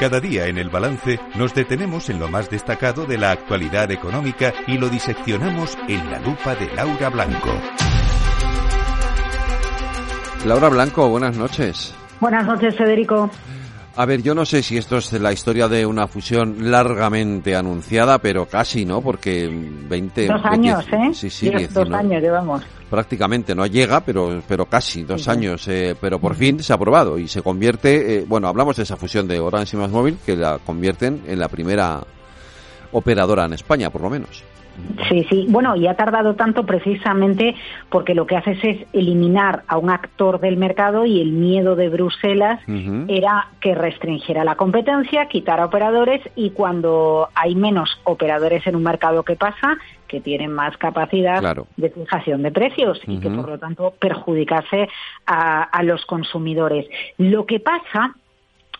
Cada día en el balance nos detenemos en lo más destacado de la actualidad económica y lo diseccionamos en la lupa de Laura Blanco. Laura Blanco, buenas noches. Buenas noches, Federico. A ver, yo no sé si esto es la historia de una fusión largamente anunciada, pero casi, ¿no? Porque 20... Dos años, ¿eh? Sí, sí, dos años llevamos. Prácticamente, no llega, pero, pero casi, dos años. Eh, pero por fin se ha aprobado y se convierte, eh, bueno, hablamos de esa fusión de Orange y Más Móvil, que la convierten en la primera operadora en España, por lo menos. Sí, sí. Bueno, y ha tardado tanto precisamente porque lo que haces es eliminar a un actor del mercado y el miedo de Bruselas era que restringiera la competencia, quitara operadores y cuando hay menos operadores en un mercado, ¿qué pasa? que tienen más capacidad de fijación de precios y que por lo tanto perjudicase a, a los consumidores. Lo que pasa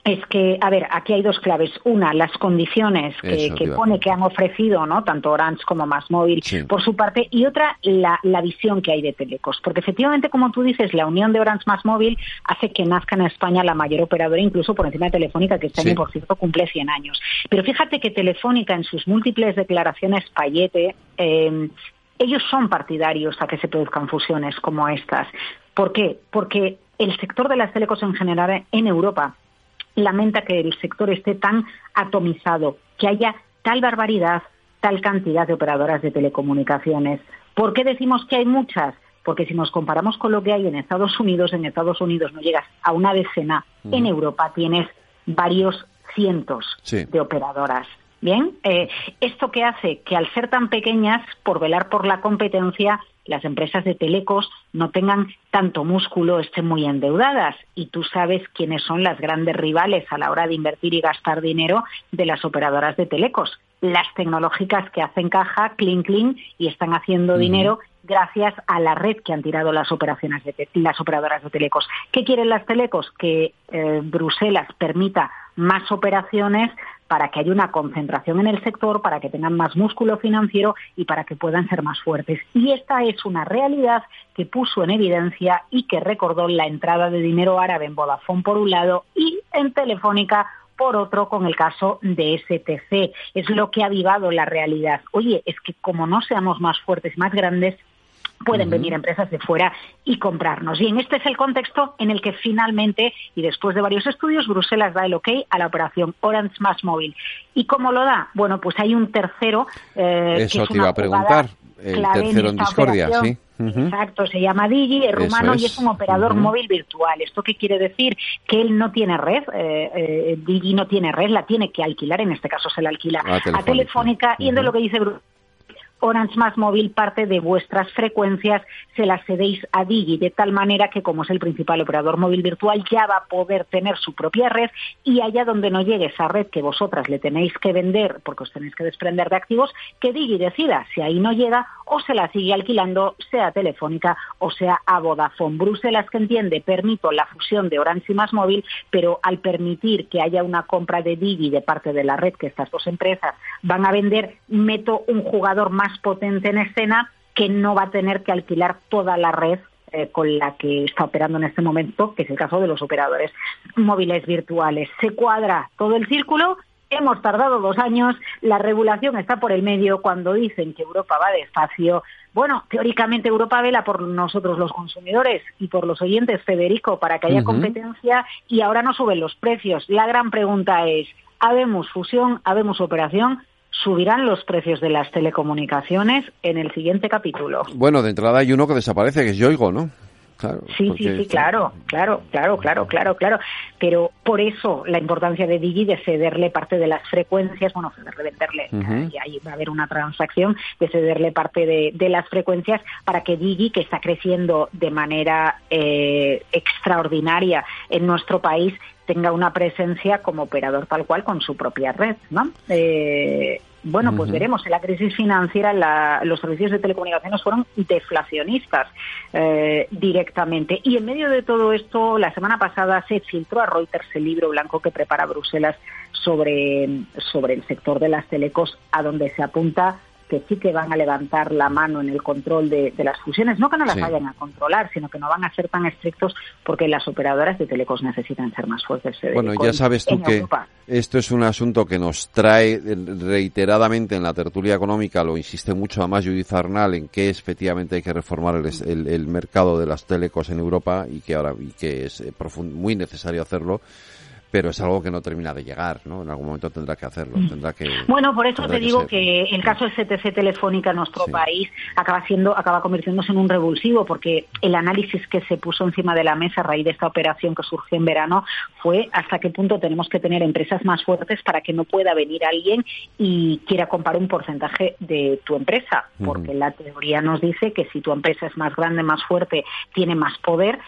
es que, a ver, aquí hay dos claves. Una, las condiciones que, pone que han ofrecido, ¿no? Tanto Orange como Más Móvil por su parte. Y otra, la, visión que hay de Telecos. Porque efectivamente, como tú dices, la unión de Orange Más Móvil hace que nazca en España la mayor operadora, incluso por encima de Telefónica, que este año, por cierto, cumple 100 años. Pero fíjate que Telefónica, en sus múltiples declaraciones Payete, eh, ellos son partidarios a que se produzcan fusiones como estas. ¿Por qué? Porque el sector de las telecos en general en Europa lamenta que el sector esté tan atomizado, que haya tal barbaridad, tal cantidad de operadoras de telecomunicaciones. ¿Por qué decimos que hay muchas? Porque si nos comparamos con lo que hay en Estados Unidos, en Estados Unidos no llegas a una decena, en Europa tienes varios cientos de operadoras. Bien, eh, esto que hace que al ser tan pequeñas, por velar por la competencia, las empresas de telecos no tengan tanto músculo, estén muy endeudadas. Y tú sabes quiénes son las grandes rivales a la hora de invertir y gastar dinero de las operadoras de telecos. Las tecnológicas que hacen caja, clean clean, y están haciendo dinero gracias a la red que han tirado las operaciones de las operadoras de telecos. ¿Qué quieren las telecos? Que eh, Bruselas permita más operaciones para que haya una concentración en el sector, para que tengan más músculo financiero y para que puedan ser más fuertes. Y esta es una realidad que puso en evidencia y que recordó la entrada de dinero árabe en Vodafone por un lado y en Telefónica por otro con el caso de STC. Es lo que ha avivado la realidad. Oye, es que como no seamos más fuertes, más grandes, pueden venir empresas de fuera y comprarnos. Y en este es el contexto en el que finalmente, y después de varios estudios, Bruselas da el ok a la operación Orange Más Móvil. ¿Y cómo lo da? Bueno, pues hay un tercero. Eh, Eso te iba a preguntar. El tercero en, discordia, sí. Exacto, se llama Digi, es rumano y es un operador móvil virtual. ¿Esto qué quiere decir? Que él no tiene red, eh, eh, Digi no tiene red, la tiene que alquilar, en este caso se la alquila a Telefónica, y en lo que dice Bruselas Orange Más Móvil parte de vuestras frecuencias se las cedéis a Digi, de tal manera que como es el principal operador móvil virtual ya va a poder tener su propia red y allá donde no llegue esa red que vosotras le tenéis que vender porque os tenéis que desprender de activos, que Digi decida si ahí no llega o se la sigue alquilando, sea Telefónica o sea a Vodafone. Bruselas que entiende, permito la fusión de Orange y Más Móvil, pero al permitir que haya una compra de Digi de parte de la red que estas dos empresas van a vender, meto un jugador más potente en escena que no va a tener que alquilar toda la red eh, con la que está operando en este momento, que es el caso de los operadores móviles virtuales. Se cuadra todo el círculo, hemos tardado dos años, la regulación está por el medio, cuando dicen que Europa va despacio, bueno, teóricamente Europa vela por nosotros los consumidores y por los oyentes, Federico, para que haya competencia y ahora no suben los precios. La gran pregunta es, ¿habemos fusión, habemos operación? Subirán los precios de las telecomunicaciones en el siguiente capítulo. Bueno, de entrada hay uno que desaparece, que es Yoigo, ¿no? sí, sí, sí, claro, claro, claro, claro, claro, claro. Pero por eso la importancia de Digi de cederle parte de las frecuencias, bueno, de venderle, y ahí va a haber una transacción, de cederle parte de, las frecuencias para que Digi, que está creciendo de manera eh, extraordinaria en nuestro país, tenga una presencia como operador tal cual con su propia red, ¿no? Eh, bueno, pues veremos. En la crisis financiera los servicios de telecomunicaciones fueron deflacionistas eh, directamente. Y en medio de todo esto, la semana pasada se filtró a Reuters el libro blanco que prepara Bruselas sobre, sobre el sector de las telecos, a donde se apunta que sí que van a levantar la mano en el control de, las fusiones, no que no las vayan a controlar, sino que no van a ser tan estrictos porque las operadoras de telecos necesitan ser más fuertes. Bueno, ya sabes tú que esto es un asunto que nos trae reiteradamente en la tertulia económica, lo insiste mucho a más Judith Arnal en que efectivamente hay que reformar el, el, mercado de las telecos en Europa y que ahora y que es eh, muy necesario hacerlo pero es algo que no termina de llegar, ¿no? En algún momento tendrá que hacerlo, mm. tendrá que... Bueno, por eso te digo que el caso de CTC Telefónica en nuestro país acaba siendo, acaba convirtiéndose en un revulsivo, porque el análisis que se puso encima de la mesa a raíz de esta operación que surgió en verano fue hasta qué punto tenemos que tener empresas más fuertes para que no pueda venir alguien y quiera comprar un porcentaje de tu empresa, porque la teoría nos dice que si tu empresa es más grande, más fuerte, tiene más poder,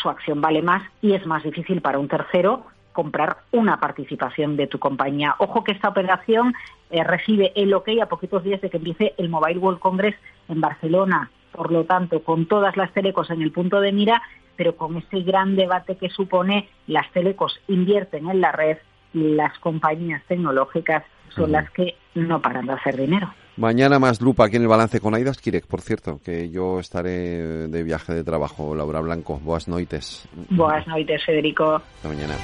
su acción vale más y es más difícil para un tercero comprar una participación de tu compañía. Ojo que esta operación eh, recibe el ok a poquitos días de que empiece el Mobile World Congress en Barcelona. Por lo tanto, con todas las telecos en el punto de mira, pero con ese gran debate que supone, las telecos invierten en la red y las compañías tecnológicas son las que no paran de hacer dinero. Mañana más lupa aquí en el balance con Aidas Kirek, por cierto, que yo estaré de viaje de trabajo. Laura Blanco, boas noites. Boas noites, Federico. Hasta mañana.